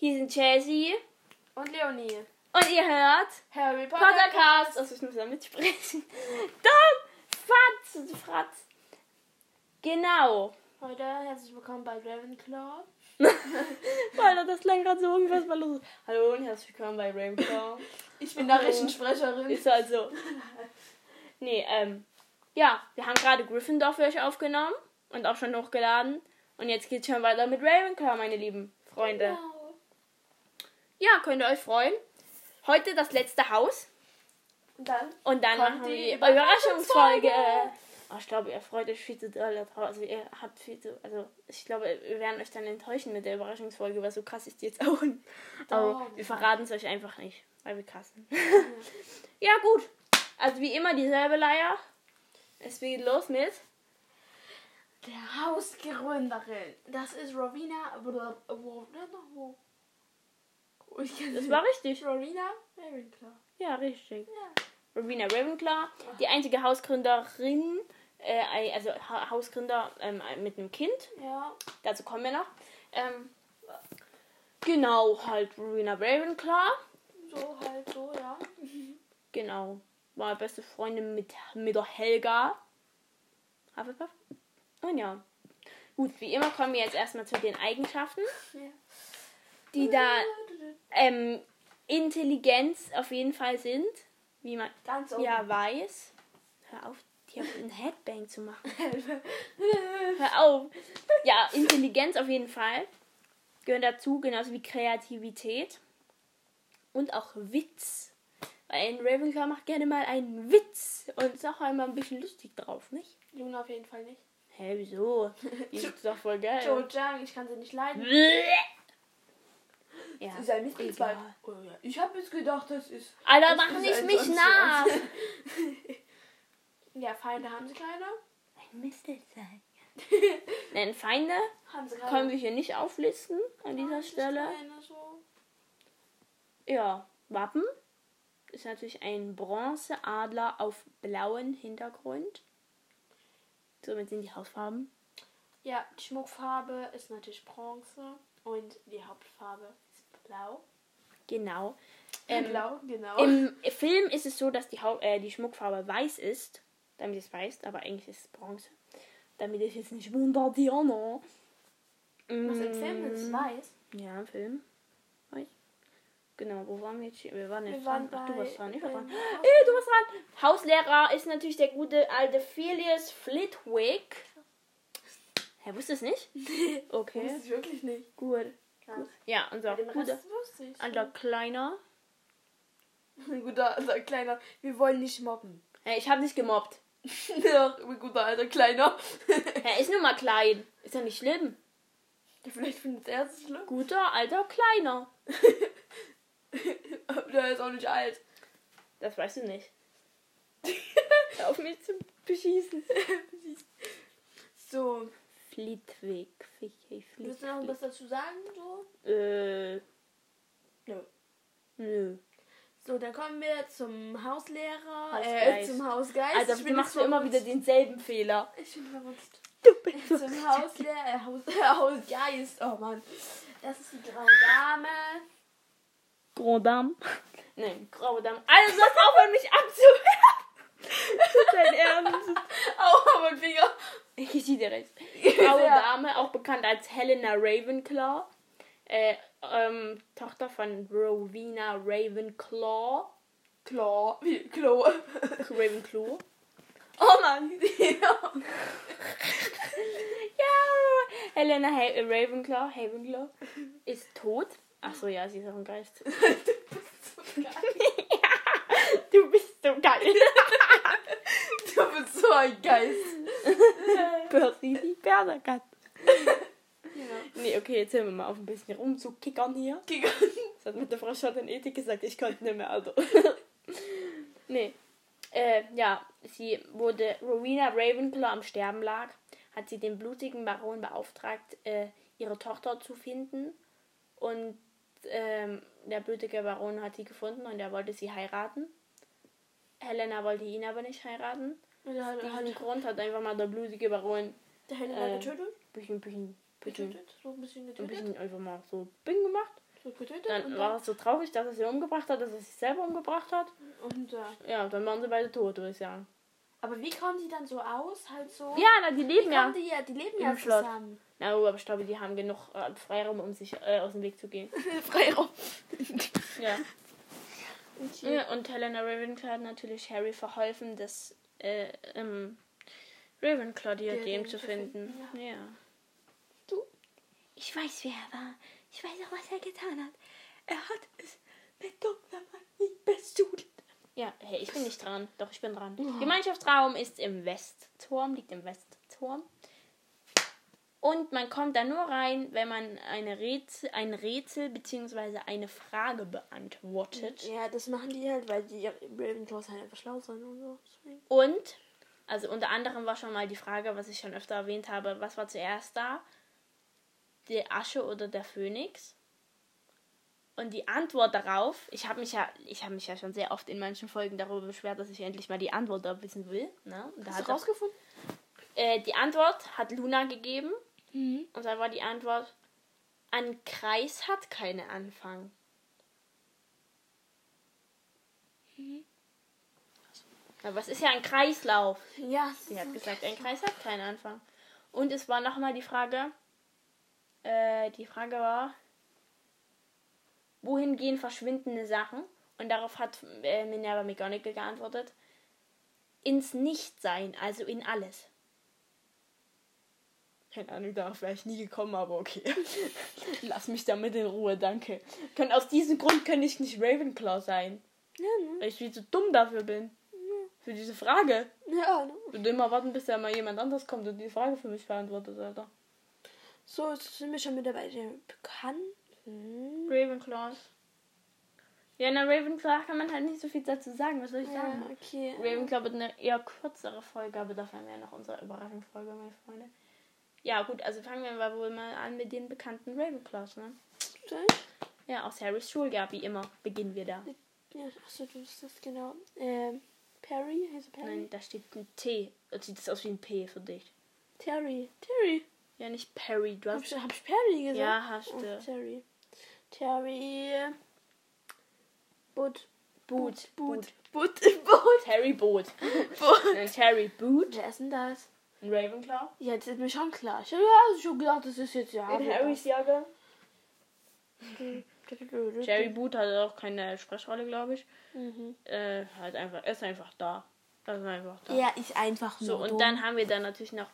Hier sind Chelsea Und Leonie. und ihr hört Harry Potter. Pottercast. Also ich muss da mitsprechen. Dumm! Fatz! Fratz! Genau. Heute herzlich willkommen bei Ravenclaw. Alter, das klang gerade so unfassbar los. Hallo und herzlich willkommen bei Ravenclaw. Ich bin Nachrichtensprecherin. Ist halt so. Nee, ähm, ja, wir haben gerade Gryffindor für euch aufgenommen und auch schon hochgeladen. Und jetzt geht's schon weiter mit Ravenclaw, meine lieben Freunde. Genau. Ja, könnt ihr euch freuen. Heute das letzte Haus. Und dann? Und dann machen wir die Überraschungsfolge. Oh, ich glaube, ihr freut euch viel zu doll darauf. Also ihr habt viel zu. Also ich glaube, wir werden euch dann enttäuschen mit der Überraschungsfolge, weil so krass ist die jetzt auch. nicht. Aber wir verraten es euch einfach nicht, weil wir krass sind. ja, gut. Also wie immer dieselbe Leier. Es geht los mit. Der Hausgründerin. Das ist Rowena. Kann Das war richtig. Rowena Ravenclaw. Ja, richtig. Ja. Rowena Ravenclaw, die einzige Hausgründerin, äh, also ha Hausgründer ähm, mit einem Kind. Ja. Dazu kommen wir noch. Ähm, genau, halt Rowena Ravenclaw. So halt so, ja. Genau. War beste Freundin mit, mit der Helga. Hufflepuff. Und ja. Gut, wie immer kommen wir jetzt erstmal zu den Eigenschaften, ja. die da ähm, Intelligenz auf jeden Fall sind. Wie man Ganz oben. ja weiß. Hör auf, hier einen Headbang zu machen. Hör auf. Ja, Intelligenz auf jeden Fall. Gehören dazu, genauso wie Kreativität. Und auch Witz. Weil ein Ravenclaw macht gerne mal einen Witz. Und ist auch einmal ein bisschen lustig drauf, nicht? Luna auf jeden Fall nicht. Hä, wieso? Die ist doch voll geil. Joe Jang, ich kann sie nicht leiden. Ja, Sie ist ein Mitgliedsball. egal. Oh, ja. Ich habe jetzt gedacht, das ist. Alter, das mach ist nicht mich nach! ja, Feinde haben sie keine. Ein Mistelzeit. Nein, Feinde Haben sie keine. können wir hier nicht auflisten an dieser Haben sie Stelle. Keine, so. Ja, Wappen ist natürlich ein Bronzeadler auf blauen Hintergrund. Somit sind die Hausfarben. Ja, die Schmuckfarbe ist natürlich Bronze und die Hauptfarbe ist blau. Genau. Ähm, blau, genau. Im Film ist es so, dass die, Hau äh, die Schmuckfarbe weiß ist, damit es weiß, aber eigentlich ist es Bronze. Damit ich jetzt nicht Diana. Was im Film ist es weiß. Ja, im Film. Weiß. Genau, wo waren wir jetzt? hier? Wir waren jetzt Wir waren dran. Ach, du warst dran, ich war dran. ähm, Ey, du warst dran. Hauslehrer ist natürlich der gute alte Phileas Flitwick. Hä, wusstest du es nicht? Okay, Das ist wirklich nicht. gut. Krass. Ja, unser guter alter Kleiner. Ein guter alter Kleiner. Wir wollen nicht mobben. Hä, ich habe nicht gemobbt. Doch, ein guter alter Kleiner. Er ist nur mal klein. Ist ja nicht schlimm. Vielleicht findet er es schlimm. Guter alter Kleiner. Aber der ist auch nicht alt. Das weißt du nicht. Hör auf mich zu beschießen. So, Flitwick. Fichi, willst du noch was dazu sagen? So? Äh, Nö. nö. So, dann kommen wir zum Hauslehrer, äh, Hausgeist. zum Hausgeist. Alter, Ich du bin machst du immer wieder denselben Fehler. Ich bin verrückt. Du bist Zum Hauslehrer, äh, Haus, Hausgeist. Oh Mann. Das ist die graue Dame. Grand Dame. Nein, Graue Dame. Also, du sollst aufhören, mich abzuwerfen. Das ist dein Ernst. Aua, mein Finger. Ich sehe dir recht. Graue Ja. Dame, auch bekannt als Helena Ravenclaw. Äh, ähm, Tochter von Rowena Ravenclaw. Klo. Wie? Klo. Ravenclaw. Oh Mann. Ja. Ja, Helena ha Ravenclaw, Ravenclaw ist tot. Ach so, ja, sie ist auch ein Geist. ja, du bist so geil. Du bist so ein Geist. Percy die Berserkat. Ja. Nee, okay, jetzt hören wir mal auf ein bisschen rumzukickern hier. Giga. Das hat mit der Frau Schott in Ethik gesagt, ich konnte nicht mehr, also. nee. Äh, ja, sie wurde, Rowena Ravenclaw am Sterben lag, hat sie den blutigen Baron beauftragt, äh, ihre Tochter zu finden. Und ähm, der blutige Baron hat sie gefunden und er wollte sie heiraten. Helena wollte ihn aber nicht heiraten. Der Aus hat, diesem Grund hat einfach mal der blutige Baron der Helena äh, getötet? bisschen, bisschen, bisschen, Getötet? So ein bisschen ein getötet? bisschen einfach mal so Bing gemacht. Dann war er so traurig, dass er sie umgebracht hat, dass er sich selber umgebracht hat. Und, äh, Ja, dann waren sie beide tot, würde ich sagen. aber wie kommen die dann so aus? Halt so. Ja, na, die leben ja. die ja? Die leben im ja Schloss. zusammen. Na, aber ich glaube, die haben genug äh, Freiraum, um sich äh, aus dem Weg zu gehen. Freiraum. Ja. ja. Und Helena Ravenclaw hat natürlich Harry verholfen, das äh, ähm, Ravenclaw Diadem Diadem zu finden. finden, Ja. Du? Ich weiß, wer er war. Ich weiß auch, was er getan hat. Er hat es mit dunkler Magie besudelt. Ja, hey, ich bin nicht dran. Doch, ich bin dran. Gemeinschaftsraum ist im Westturm, liegt im Westturm. Und man kommt da nur rein, wenn man eine Rätsel, ein Rätsel bzw. eine Frage beantwortet. Ja, das machen die halt, weil die Ravenclaws halt einfach schlau sind und so. Deswegen. Und, also unter anderem war schon mal die Frage, was ich schon öfter erwähnt habe, was war zuerst da? Die Asche oder der Phönix? Und die Antwort darauf, ich habe mich ja, ich habe mich ja schon sehr oft in manchen Folgen darüber beschwert, dass ich endlich mal die Antwort da wissen will. Ne? Und da Hast du rausgefunden? äh, die Antwort hat Luna gegeben. Mhm. Und dann war die Antwort, ein Kreis hat keinen Anfang. Aber was ist ja ein Kreislauf? Ja. Sie hat gesagt, ein Kreis hat keinen Anfang. Und es war nochmal die Frage, äh, die Frage war, wohin gehen verschwindende Sachen? Und darauf hat äh, Minerva McGonagall geantwortet, ins Nichtsein, also in alles. Keine Ahnung, darauf wäre ich nie gekommen, aber okay. Lass mich damit in Ruhe, danke. Kann, aus diesem Grund kann ich nicht Ravenclaw sein, Ja, ne? weil ich viel zu dumm dafür bin. Für diese Frage. Ja, ne? Ich würde immer warten, bis da mal jemand anderes kommt und die Frage für mich beantwortet, Alter. So, jetzt sind wir schon mit dabei. Der bekannt. Hm. Ravenclaws. Ja, na Ravenclaw kann man halt nicht so viel dazu sagen. Was soll ich Ja, sagen? okay. Ravenclaw wird eine eher kürzere Folge, aber dafür haben wir ja noch unsere Überraschungsfolge, meine Freunde. Ja, gut, also fangen wir mal wohl mal an mit den bekannten Ravenclaws, ne? Ja, aus Harrys Schuljahr, wie immer, beginnen wir da. Ja, achso, du bist das genau. Ähm, Perry? Heißt er Perry? Nein, da steht ein T. Das sieht das aus wie ein P für dich. Terry. Terry. Ja, nicht Perry, du Hab hast... ich, hab ich Perry gesagt? Ja, hast Oh, du. Terry. Terry. Boot. Boot, Boot. Boot. Boot. Boot. Terry Boot. Boot. Terry Boot. Wer ist denn das? Ein Ravenclaw. Ja, das ist mir schon klar. Ich habe ja schon gedacht, das ist jetzt ja. In Harrys Jahrgang. Jerry. Boot hat auch keine Sprechrolle, glaube ich. Mhm. Äh, halt einfach, er ist einfach da. Ist einfach da. Er ist einfach so, nur und dumm. dann haben wir dann natürlich noch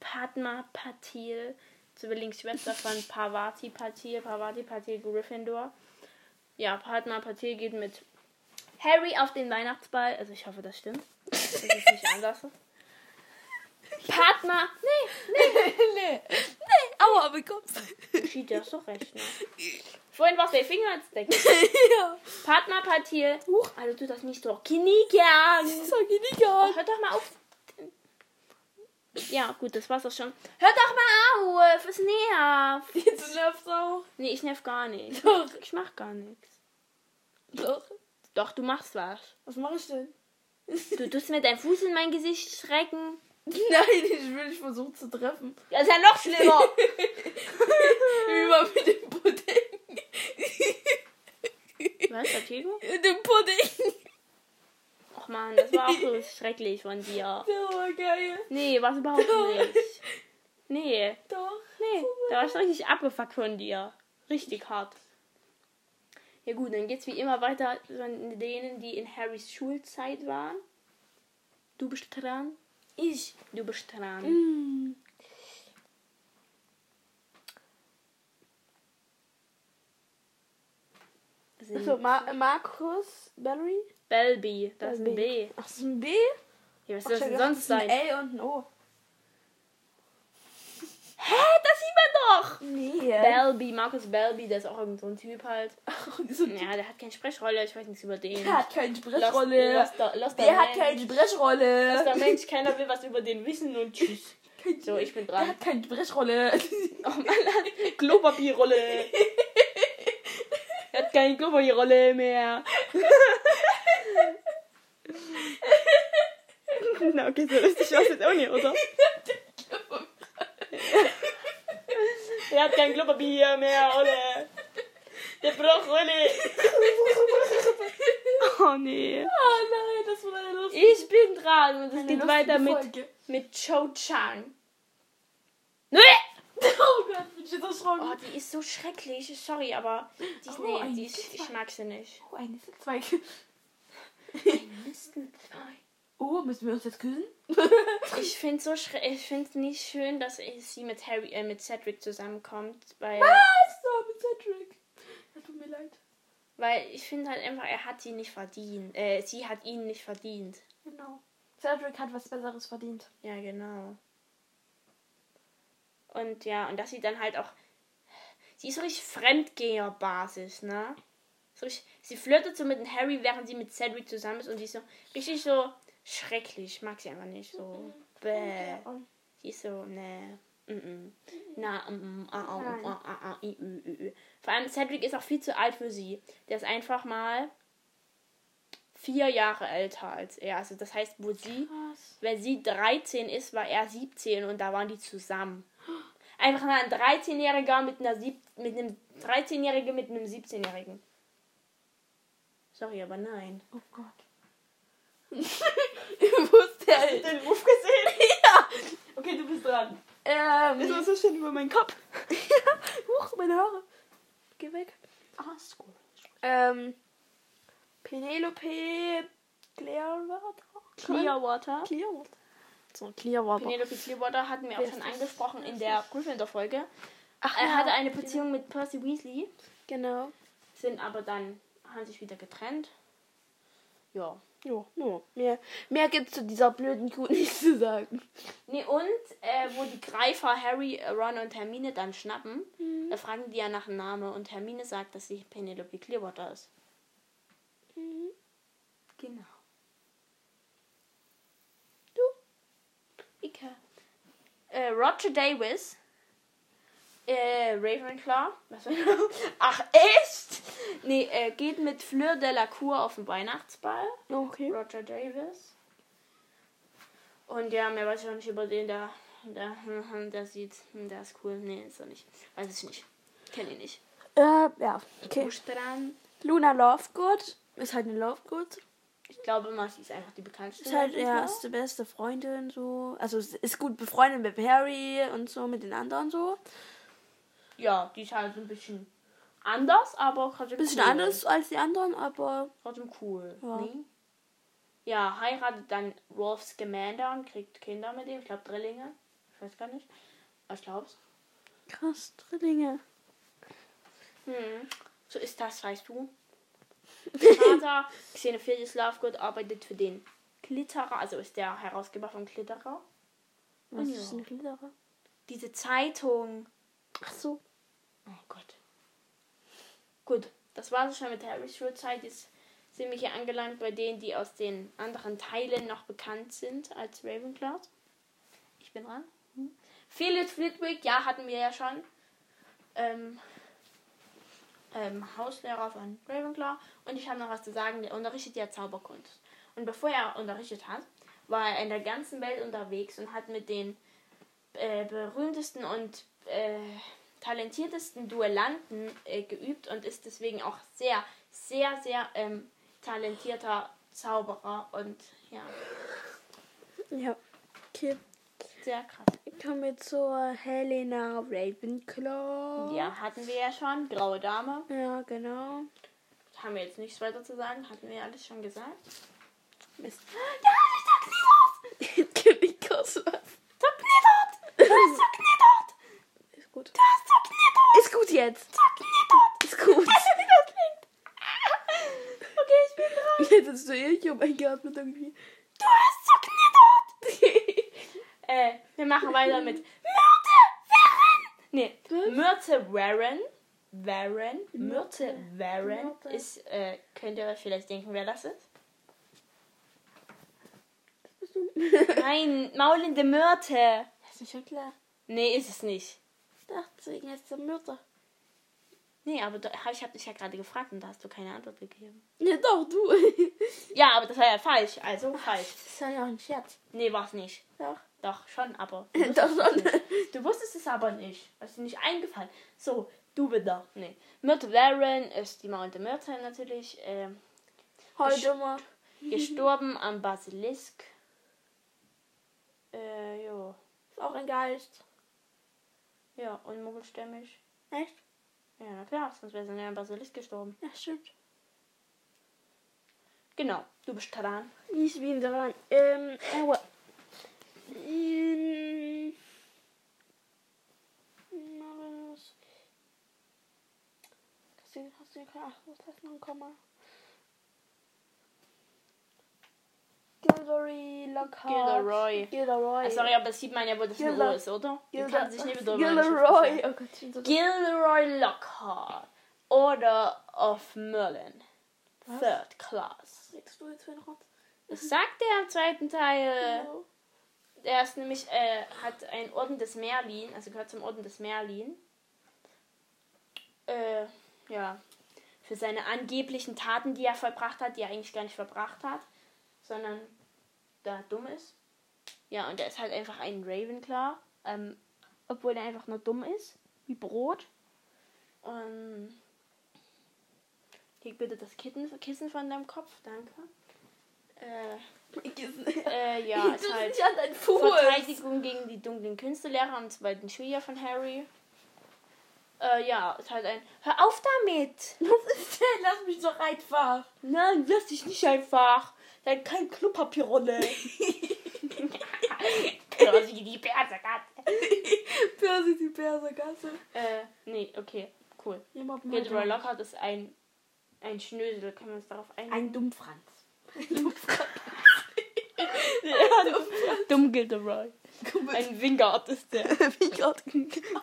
Padma Patil, Zwillingsschwester von Parvati Patil, Parvati Patil Gryffindor. Ja, Padma Patil geht mit Harry auf den Weihnachtsball. Also ich hoffe, das stimmt. Das ist nicht anders. Padma, nee, nee. Nee, aua, wie kommst Schied, du hast doch recht, ne? Vorhin war es der Finger ins Deck. Ja. Patil. Huch, also tu das nicht so. Kinigan. Sag ich nicht gar. Oh, hör doch mal auf. Ja, gut, das war's auch schon. Hör doch mal auf, es nervt. Jetzt nervt's auch. Nee, ich nerv gar nicht. Doch. Ich mach gar nichts. Doch. Doch, du machst was. Was mache ich denn? Du tust mir deinen Fuß in mein Gesicht schrecken. Nein, ich will dich versuchen zu treffen. Das ist ja noch schlimmer. Wie mit dem Pudding. was, Vertigo? Mit dem Pudding. Och man, das war auch so schrecklich von dir. Der war geil. Nee, war's überhaupt nicht. Nee, Doch. nee, da war ich richtig abgefuckt von dir. Richtig hart. Ja gut, dann geht's wie immer weiter von denen, die in Harrys Schulzeit waren. Du bist dran. Ich. Du bist dran. Mm. Achso, Ma Markus Bellery? Belby, das ist ein B. Ach, das ist ein B? Ja, was soll das denn sonst sein? ein L und ein O. Hä, doch! Nee. Belby, Markus Belby, der ist auch irgend so ein Typ halt. so Ja, der hat keine Sprechrolle, ich weiß nichts über den. Der hat keine Lost- Sprechrolle. Loster- Loster Der hat keine Sprechrolle. Loster Mensch, keiner will was über den wissen und tschüss. So, ich bin Der dran. hat keine Sprechrolle. Oh Mann, Klopapierrolle. er hat keine Klopapierrolle mehr. Na, okay, so lustig war es jetzt auch nicht, oder? Er hat kein Klopapier mehr, oder? Der Brokkoli. oh nee. Oh nein, das war eine lustige Ich bin dran und es geht weiter mit, Folge. mit Cho Chang. Nee! Oh Gott, bin ich jetzt erschrocken. Oh, die ist so schrecklich. Sorry, aber die ist, Oh, nee, die ist, ich mag sie nicht. Oh, ein Nisselzweig. Ein Mistelzweig. Oh, müssen wir uns jetzt küssen? Ich finde so ich finde es nicht schön, dass sie mit Harry äh, mit Cedric zusammenkommt, weil Was? So, mit Cedric. Ja, tut mir leid. weil ich finde halt einfach, er hat sie nicht verdient. Äh, sie hat ihn nicht verdient. Genau. Cedric hat was Besseres verdient. Ja, genau. Und ja, und dass sie dann halt auch sie ist so richtig Fremdgeher-Basis, ne? So richtig, sie flirtet so mit Harry, während sie mit Cedric zusammen ist und die ist so richtig so schrecklich. Ich mag sie einfach nicht so. Bäh. Ja, und Die ist so, ne. Na. Vor allem Cedric ist auch viel zu alt für sie. Der ist einfach mal vier Jahre älter als er. Also das heißt, wo sie, Krass. wenn sie 13 ist, war er 17 und da waren die zusammen. Einfach mal ein 13-Jähriger mit einer sieb mit einem 13-Jährigen mit einem 17-Jährigen. Sorry, aber nein. Oh Gott. Ich wusste ja nicht. Den Move gesehen? Ja. Okay, du bist dran. Ähm. Das war so schön über meinen Kopf. Huch, meine Haare. Geh weg. Ah, ist gut. Ähm. Penelope Clearwater? Clearwater. Clearwater. So, Clearwater. Penelope Clearwater hatten wir auch schon angesprochen in der Gryffindor-Folge. Ach, Er ja. hatte eine Beziehung mit Percy Weasley, Genau. sind aber dann, haben sich wieder getrennt. Ja. Jo, no. Mehr, mehr gibt's zu dieser blöden Kuh nicht zu sagen. Nee, und äh, wo die Greifer Harry, äh, Ron und Hermine dann schnappen, Mhm. da fragen die ja nach dem Namen und Hermine sagt, dass sie Penelope Clearwater ist. Mhm. Genau. Du? Ike. Äh, Roger Davis. Äh, Ravenclaw. Was war Ach, echt? Nee, äh, geht mit Fleur de la Cour auf den Weihnachtsball. Okay. Roger Davis. Und ja, mehr weiß ich auch nicht über den, der, der, der sieht, hm, der ist cool. Nee, ist er nicht. Weiß ich nicht. Kenn ihn nicht. Äh, ja. Okay. Luna Lovegood. Ist halt eine Lovegood. Ich glaube immer, sie ist einfach die bekannteste. Ist halt Ravenclaw. erste beste Freundin so. Also ist gut befreundet mit Harry und so, mit den anderen so. Ja, die ist halt ein bisschen anders, aber trotzdem Bisschen cool. anders als die anderen, aber Trotzdem cool. Ja. Nee? Ja, heiratet dann Rolf Scamander und kriegt Kinder mit ihm. Ich glaube Drillinge. Ich weiß gar nicht. Aber Ich glaub's. krass, Drillinge. Hm. So ist das, weißt du. Vater, Xenophilius Lovegood, arbeitet für den Glitterer, also ist der Herausgeber von Glitterer. Was Ja. ist ein Glitterer? Diese Zeitung. Ach so. Oh Gott. Gut, das war es schon mit Harrys Schulzeit. Jetzt sind wir hier angelangt bei denen, die aus den anderen Teilen noch bekannt sind als Ravenclaws. Ich bin dran. Hm. Felix Flitwick, ja, hatten wir ja schon. Ähm, ähm, Hauslehrer von Ravenclaw. Und ich habe noch was zu sagen, der unterrichtet ja Zauberkunst. Und bevor er unterrichtet hat, war er in der ganzen Welt unterwegs und hat mit den äh, berühmtesten und äh, talentiertesten Duellanten äh, geübt und ist deswegen auch sehr, sehr, sehr ähm, talentierter Zauberer und ja, Ja. Okay. sehr krass. Kommen wir zur Helena Ravenclaw. Ja, hatten wir ja schon. Graue Dame. Ja, genau. Haben wir jetzt nichts weiter zu sagen. Hatten wir ja alles schon gesagt. Mist. Ja, ich sag! König Koswas. Sag Niedert! Du hast sag Niedert! Ist gut. Du hast sag Niedert! Ist gut jetzt. Ist gut. Klingt? Okay, ich bin dran. Jetzt ist so ich um eingeatmet irgendwie. Du hast Niedert! äh, wir machen weiter mit Myrte Warren! Nee? Myrte Warren. Warren. Myrte. Warren ist, äh, könnt ihr euch vielleicht denken, wer das ist? Nein, maulende Myrte. Das ist schon klar. Nee, ist es nicht. Ich dachte, deswegen heißt es Mörder. Nee, aber da, ich habe dich ja gerade gefragt und da hast du keine Antwort gegeben. Ja, doch, du. Ja, aber das war ja falsch. Also falsch. Das ist ja auch ein Scherz. Nee, war's nicht. Doch. Doch, schon, aber. Doch schon. Du wusstest es aber nicht. Ist dir nicht eingefallen. So, Du bitte. Nee. Myrtle Warren ist die Mauer der Myrtle natürlich. Äh, Heute mal. gestorben am Basilisk. Äh, jo. Ist auch ein Geist. Ja, und muggelstämmig. Echt? Ja, na klar, sonst wäre sie ja am Basilisk gestorben. Ja, stimmt. Genau, du bist dran. Ich bin dran. Ähm, aua. Ähm, na, was? Hast du, hast du, ach, was heißt noch ein Komma? Gilderoy Lockhart. Gilderoy. Gilderoy. Ah, sorry, aber das sieht man ja, wo das Gilder- Logo ist, oder? Gilder- kann sich nicht wieder Gilderoy. Oh Gott, ich so Gilderoy Lockhart. Order of Merlin. Was? Third Class. Legst du jetzt wieder raus? Das sagt er im zweiten Teil. Ja. Er ist nämlich, äh, hat einen Orden des Merlin, also gehört zum Orden des Merlin. Äh, ja. Für seine angeblichen Taten, die er vollbracht hat, die er eigentlich gar nicht vollbracht hat, sondern da dumm ist. Ja, und er ist halt einfach ein Ravenclaw, ähm, obwohl er einfach nur dumm ist, wie Brot. Und leg bitte das Kitten, Kissen von deinem Kopf, danke. Äh, äh, ja, ist halt. Verteidigung gegen die dunklen Künstelehrer und zweiten Schüler von Harry. Äh, ja, ist halt ein. Hör auf damit! Was ist denn? Lass mich doch einfach. Nein, lass dich nicht einfach! Dein kein Klopapierrolle! Persi, die Perserkatze! Percy die Persergasse. Äh, nee, okay, cool. Gilderoy Lockhart ist ein. ein Schnösel, können wir uns darauf einigen? Ein Dummfranz. Dumm Gilderoy. Ein Wingard ist der. Gott.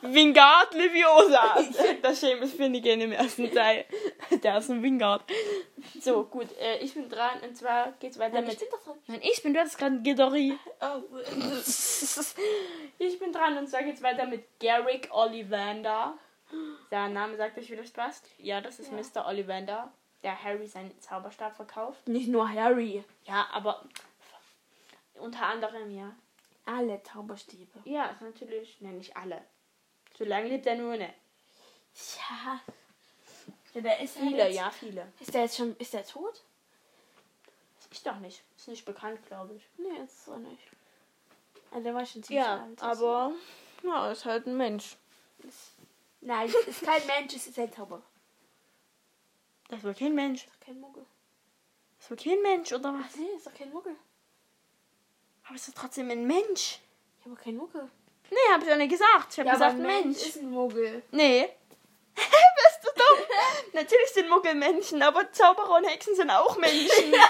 Wingard Leviosa. Das Seamus Finnegan im ersten Teil. Der ist ein Wingard. So, gut. Äh, ich bin dran und zwar geht's weiter Nein, mit. ich bin doch dran. Nein, ich bin, du hattest gerade Gilderoy. Oh, Ich bin dran und zwar geht's weiter mit Garrick Ollivander. Der Name sagt euch, wie das passt. Ja, das ist Ja. Mr. Ollivander, der Harry seinen Zauberstab verkauft. Nicht nur Harry. Ja, aber unter anderem, ja. Alle Zauberstäbe. Ja, ist natürlich, ne, nicht alle. So lange lebt er nur, ne. Ja. Ja, der ist Viele, jetzt, ja, viele. Ist der jetzt schon. Ist der tot? Ich doch nicht. Ist nicht bekannt, glaube ich. Nee, ist so nicht. Also der war schon ziemlich Ja, alt. aber ja, ist halt ein Mensch. Nein, ist kein Mensch, es ist ein Zauber. Das war kein Mensch. Ist doch kein Muggel. Das war kein Mensch, oder Ach was? nee, ist doch kein Muggel. Aber ist doch trotzdem ein Mensch. Ich habe kein Muggel. Nee, hab ich auch nicht gesagt. Ich hab gesagt, ein Mensch. ist ein Muggel. Nee. Bist du dumm? Natürlich sind Muggel Menschen, aber Zauberer und Hexen sind auch Menschen.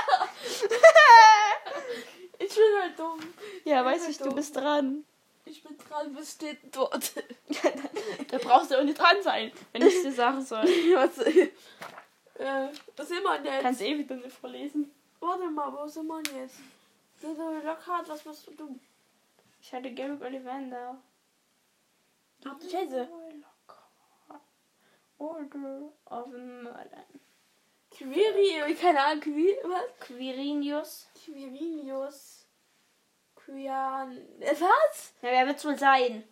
Ich bin halt dumm. ja, weiß ich, du bist dran. Ich bin dran, was steht dort? Da brauchst du auch nicht dran sein, wenn ich dir sagen soll. was, äh, was sind wir denn jetzt? Kannst eh wieder nicht vorlesen. Warte mal, wo sind wir jetzt? Gilderoy Lockhart, was machst du? Ich hatte Garrick Ollivander. Ach, Scheiße. Order of Merlin. Quiri, keine Ahnung, Quiri, was? Quirinius. Quirinius. Quian. Äh, Was? Ja, wer wird's wohl sein?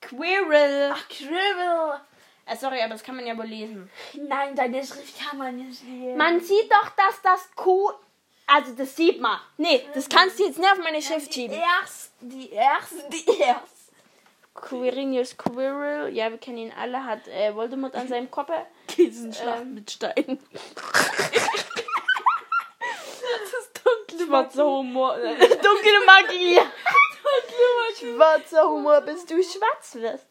Quirrell. Ach, Quirrell. Äh, sorry, aber das kann man ja wohl lesen. Nein, deine Schrift kann man nicht sehen. Man sieht doch, dass das Q. Also, das sieht man. Nee, das kannst du jetzt nicht auf meine Schrift die schieben. erst, die erst, die erst. Quirinius Quirrell, ja, wir kennen ihn alle, hat äh, Voldemort an seinem Kopf. Kiesenschlacht Ähm. mit Steinen. das ist dunkle Schwarzer Humor. äh, Dunkle Magie. Schwarzer Humor, bis du schwarz wirst.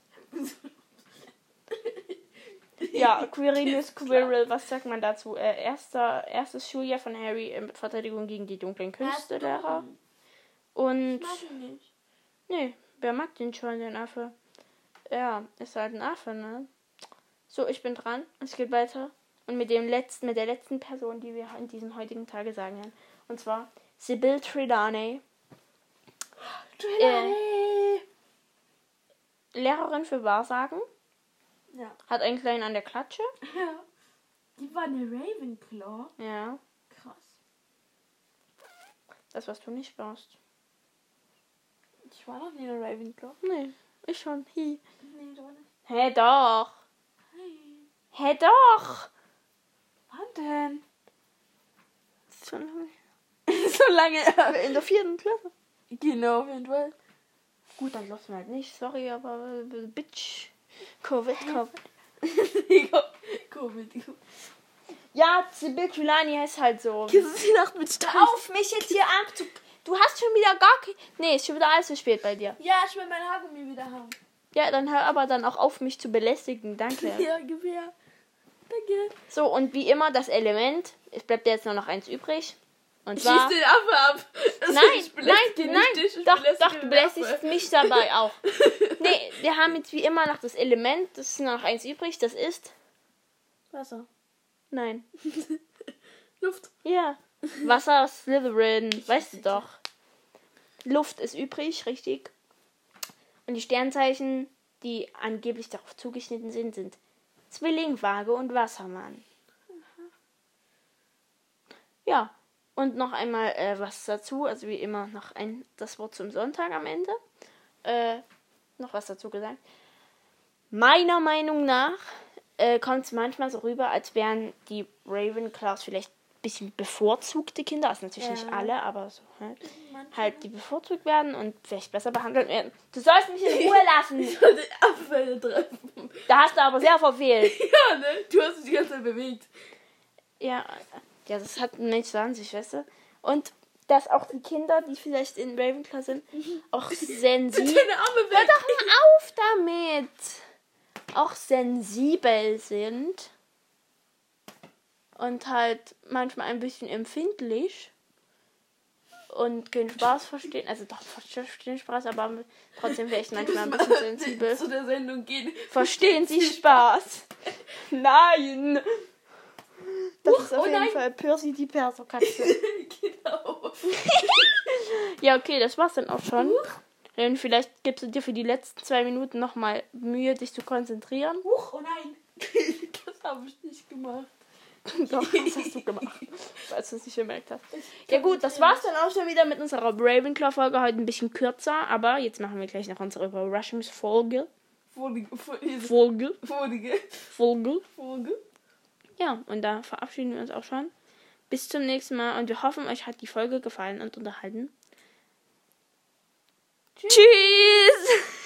Ja, Quirinius Quirrell, was sagt man dazu? Äh, erster, erstes Schuljahr von Harry in Verteidigung gegen die dunklen Künstlehrer. Und. Mag ich nicht. Nee, wer mag den schon, den Affe? Ja, ist halt ein Affe, ne? So, ich bin dran. Es geht weiter. Und mit dem letzten, mit der letzten Person, die wir in diesem heutigen Tage sagen werden. Und zwar Sybil Trelawney, Trelawney. Lehrerin für Wahrsagen, Ja. hat einen kleinen an der Klatsche. ja. Die war eine Ravenclaw. Ja, Krass. das, was du nicht warst. Ich war noch nie in Ravenclaw. Nee, ich schon. Hi. Nee, doch nicht. Hä, doch. Hey. Hä, doch. Wann denn? So lange. so lange. In der vierten Klasse. Genau, auf jeden Fall. Gut, dann lost wir halt nicht. Sorry, aber äh, Bitch. Covid, Covid. Covid. Ja, Sibyl Trelawney heißt halt so. Die Nacht mit Stein. auf mich jetzt hier ab. Du, du hast schon wieder gar kein... Nee, ist schon wieder alles zu spät bei dir. Ja, ich will mein Haargummi wieder haben. Ja, dann hör aber dann auch auf, mich zu belästigen. Danke. Ja, gib her. Danke. So, und wie immer das Element. Es bleibt jetzt nur noch eins übrig. Und zwar... Schieß den Affe ab. Also, Nein, ich nein, nein, dich, ich doch, doch, du belästigst mich dabei auch. Nee, wir haben jetzt wie immer noch das Element, das ist nur noch eins übrig, das ist... Wasser. Nein. Luft. Ja. Wasser, Slytherin, weißt du doch. Luft ist übrig, richtig. Und die Sternzeichen, die angeblich darauf zugeschnitten sind, sind Zwilling, Waage und Wassermann. Ja, und noch einmal äh, was dazu, also wie immer noch ein das Wort zum Sonntag am Ende. Äh, noch was dazu gesagt. Meiner Meinung nach äh, kommt es manchmal so rüber, als wären die Ravenclaws vielleicht ein bisschen bevorzugte Kinder. Also natürlich nicht Ja. alle, aber so halt. Halt, die bevorzugt werden und vielleicht besser behandelt werden. Du sollst mich in Ruhe lassen. Ich soll den Affe treffen. Da hast du aber sehr verfehlt. Ja, ne? Du hast dich die ganze Zeit bewegt. Ja, ja, das hat ein Mensch so an sich, weißt du? Und dass auch die Kinder, die vielleicht in Ravenclaw sind, auch sensibel. Hör doch mal auf damit! Auch sensibel sind. Und halt manchmal ein bisschen empfindlich. Und keinen Spaß verstehen. Also doch, verstehen Spaß, aber trotzdem vielleicht manchmal ein bisschen sensibel. Zu der Sendung gehen. Verstehen Sie Spaß? Nein! Das ist auf oh jeden nein. Fall Percy die Perserkatze. genau. ja, okay, das war's dann auch schon. Dann vielleicht gibst du dir für die letzten zwei Minuten nochmal Mühe, dich zu konzentrieren. Huch, oh nein. Das habe ich nicht gemacht. Doch, das hast du gemacht, falls du es nicht gemerkt hast. Ja gut, das war's dann auch schon wieder mit unserer Ravenclaw-Folge. Heute ein bisschen kürzer, aber jetzt machen wir gleich noch unsere Überraschungsfolge. Folge. Folge. Folge. Folge. Folge. Ja, und da verabschieden wir uns auch schon. Bis zum nächsten Mal und wir hoffen, euch hat die Folge gefallen und unterhalten. Tschüss!